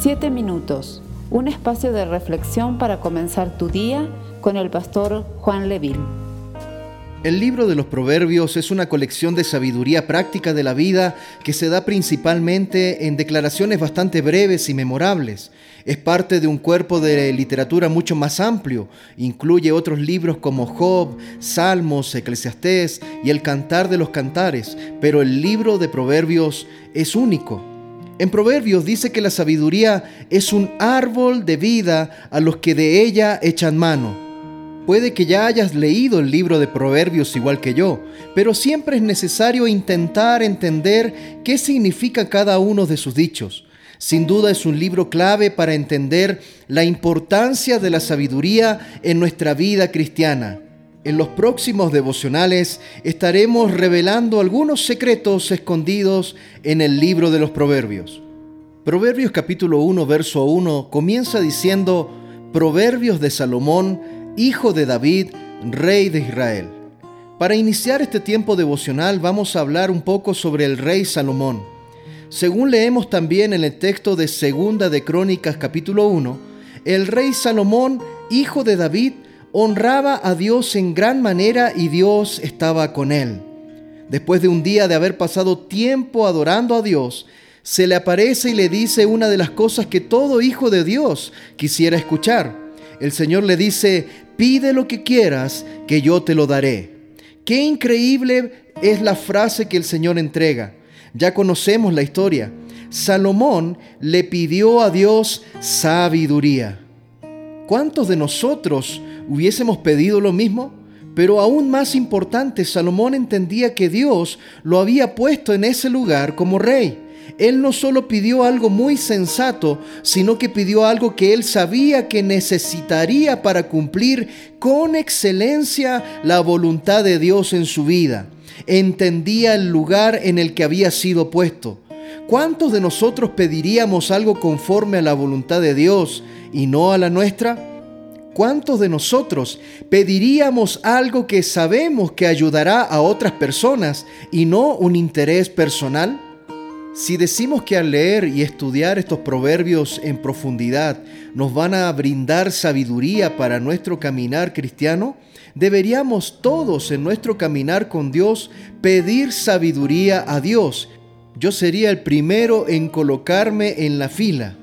Siete minutos, un espacio de reflexión para comenzar tu día con el pastor Juan Leville. El libro de los Proverbios es una colección de sabiduría práctica de la vida que se da principalmente en declaraciones bastante breves y memorables. Es parte de un cuerpo de literatura mucho más amplio. Incluye otros libros como Job, Salmos, Eclesiastés y El Cantar de los Cantares, pero el libro de Proverbios es único. En Proverbios dice que la sabiduría es un árbol de vida a los que de ella echan mano. Puede que ya hayas leído el libro de Proverbios igual que yo, pero siempre es necesario intentar entender qué significa cada uno de sus dichos. Sin duda es un libro clave para entender la importancia de la sabiduría en nuestra vida cristiana. En los próximos devocionales estaremos revelando algunos secretos escondidos en el libro de los Proverbios. Proverbios capítulo 1, verso 1 comienza diciendo, Proverbios de Salomón, hijo de David, rey de Israel. Para iniciar este tiempo devocional vamos a hablar un poco sobre el rey Salomón. Según leemos también en el texto de Segunda de Crónicas capítulo 1, el rey Salomón, hijo de David, honraba a Dios en gran manera y Dios estaba con él. Después de un día de haber pasado tiempo adorando a Dios, se le aparece y le dice una de las cosas que todo hijo de Dios quisiera escuchar. El Señor le dice, pide lo que quieras, que yo te lo daré. Qué increíble es la frase que el Señor entrega. Ya conocemos la historia. Salomón le pidió a Dios sabiduría. ¿Cuántos de nosotros hubiésemos pedido lo mismo? Pero aún más importante, Salomón entendía que Dios lo había puesto en ese lugar como rey. Él no solo pidió algo muy sensato, sino que pidió algo que él sabía que necesitaría para cumplir con excelencia la voluntad de Dios en su vida. Entendía el lugar en el que había sido puesto. ¿Cuántos de nosotros pediríamos algo conforme a la voluntad de Dios y no a la nuestra? ¿Cuántos de nosotros pediríamos algo que sabemos que ayudará a otras personas y no un interés personal? Si decimos que al leer y estudiar estos proverbios en profundidad nos van a brindar sabiduría para nuestro caminar cristiano, deberíamos todos en nuestro caminar con Dios pedir sabiduría a Dios. Yo sería el primero en colocarme en la fila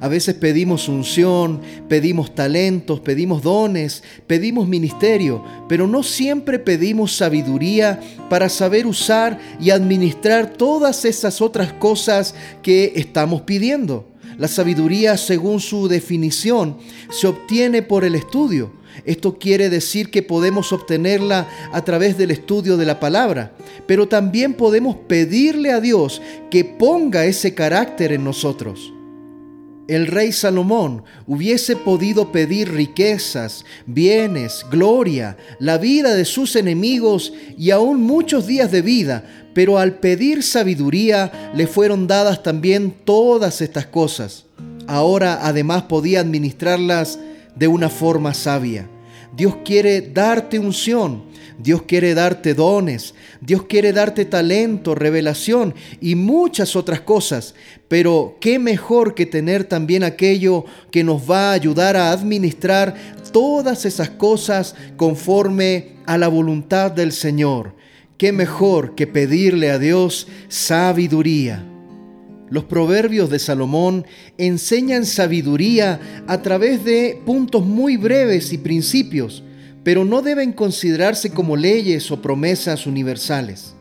a veces pedimos unción, pedimos talentos, pedimos dones, pedimos ministerio, pero no siempre pedimos sabiduría para saber usar y administrar todas esas otras cosas que estamos pidiendo. La sabiduría, según su definición, se obtiene por el estudio. Esto quiere decir que podemos obtenerla a través del estudio de la palabra, pero también podemos pedirle a Dios que ponga ese carácter en nosotros el rey Salomón hubiese podido pedir riquezas, bienes, gloria, la vida de sus enemigos y aún muchos días de vida, pero al pedir sabiduría le fueron dadas también todas estas cosas. Ahora además podía administrarlas de una forma sabia. Dios quiere darte unción, Dios quiere darte dones, Dios quiere darte talento, revelación y muchas otras cosas. Pero qué mejor que tener también aquello que nos va a ayudar a administrar todas esas cosas conforme a la voluntad del Señor. Qué mejor que pedirle a Dios sabiduría. Los proverbios de Salomón enseñan sabiduría a través de puntos muy breves y principios pero no deben considerarse como leyes o promesas universales.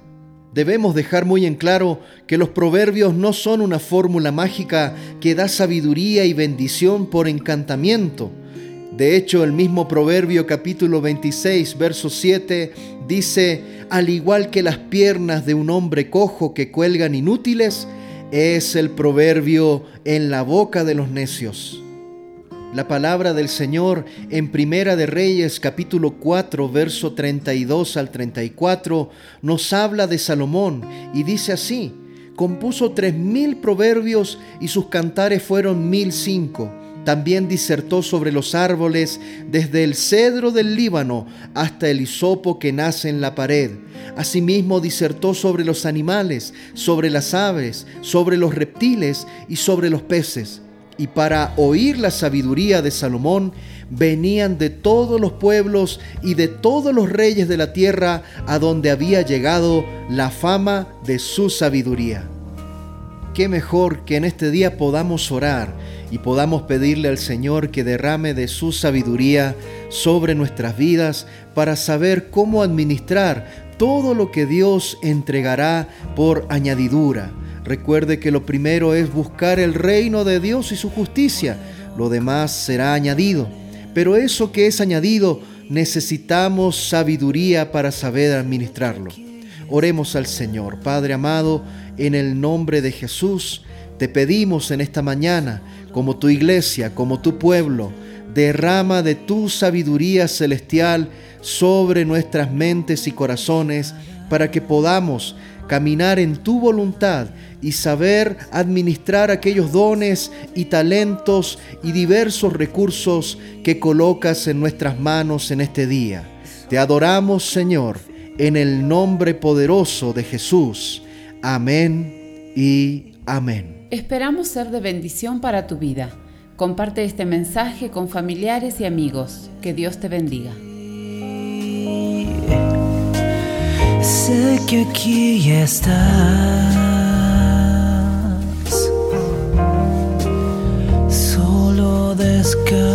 Debemos dejar muy en claro que los proverbios no son una fórmula mágica que da sabiduría y bendición por encantamiento. De hecho, el mismo Proverbio capítulo 26, verso 7 dice, al igual que las piernas de un hombre cojo que cuelgan inútiles, es el proverbio en la boca de los necios. La palabra del Señor en Primera de Reyes capítulo 4 verso 32 al 34 nos habla de Salomón y dice así, compuso tres mil proverbios y sus cantares fueron mil cinco. También disertó sobre los árboles desde el cedro del Líbano hasta el hisopo que nace en la pared. Asimismo disertó sobre los animales, sobre las aves, sobre los reptiles y sobre los peces y para oír la sabiduría de Salomón venían de todos los pueblos y de todos los reyes de la tierra a donde había llegado la fama de su sabiduría. Qué mejor que en este día podamos orar y podamos pedirle al Señor que derrame de su sabiduría sobre nuestras vidas para saber cómo administrar todo lo que Dios entregará por añadidura Recuerde que lo primero es buscar el reino de Dios y su justicia. Lo demás será añadido. Pero eso que es añadido, necesitamos sabiduría para saber administrarlo. Oremos al Señor. Padre amado, en el nombre de Jesús, te pedimos en esta mañana, como tu iglesia, como tu pueblo, derrama de tu sabiduría celestial sobre nuestras mentes y corazones para que podamos caminar en tu voluntad y saber administrar aquellos dones y talentos y diversos recursos que colocas en nuestras manos en este día. Te adoramos, Señor, en el nombre poderoso de Jesús. Amén y amén. Esperamos ser de bendición para tu vida. Comparte este mensaje con familiares y amigos. Que Dios te bendiga. Sé que aquí estás. sky